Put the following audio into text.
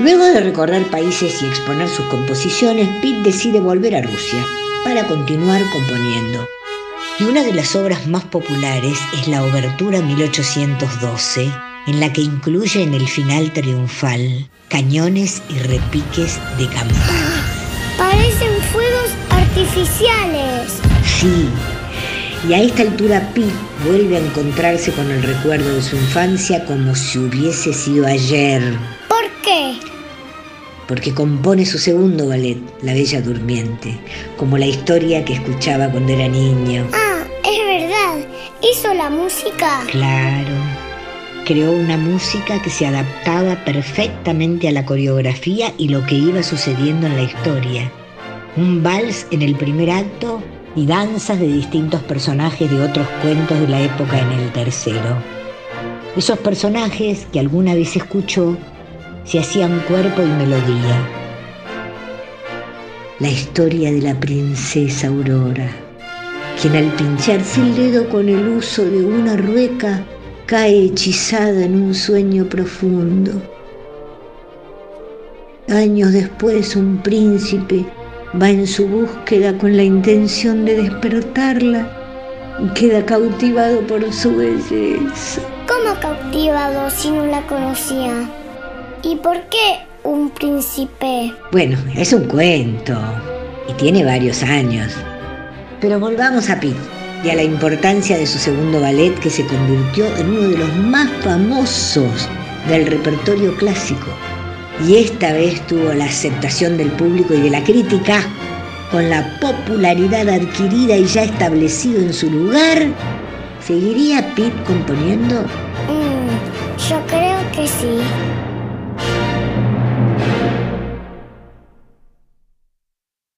Luego de recorrer países y exponer sus composiciones, Pitt decide volver a Rusia para continuar componiendo. Y una de las obras más populares es la Obertura 1812, en la que incluye en el final triunfal cañones y repiques de campanas. Parecen fuegos artificiales. Sí, y a esta altura Pete vuelve a encontrarse con el recuerdo de su infancia como si hubiese sido ayer. Porque compone su segundo ballet, La Bella Durmiente, como la historia que escuchaba cuando era niño. Ah, es verdad. ¿Hizo la música? Claro. Creó una música que se adaptaba perfectamente a la coreografía y lo que iba sucediendo en la historia. Un vals en el primer acto y danzas de distintos personajes de otros cuentos de la época en el tercero. Esos personajes que alguna vez escuchó se hacían cuerpo y melodía. La historia de la princesa Aurora, quien al pincharse el dedo con el uso de una rueca cae hechizada en un sueño profundo. Años después un príncipe va en su búsqueda con la intención de despertarla y queda cautivado por su belleza. ¿Cómo cautivado si no la conocía? ¿Y por qué un príncipe? Bueno, es un cuento y tiene varios años. Pero volvamos a Pitt y a la importancia de su segundo ballet que se convirtió en uno de los más famosos del repertorio clásico y esta vez tuvo la aceptación del público y de la crítica, con la popularidad adquirida y ya establecido en su lugar, ¿seguiría Pete componiendo? Mm, yo creo que sí.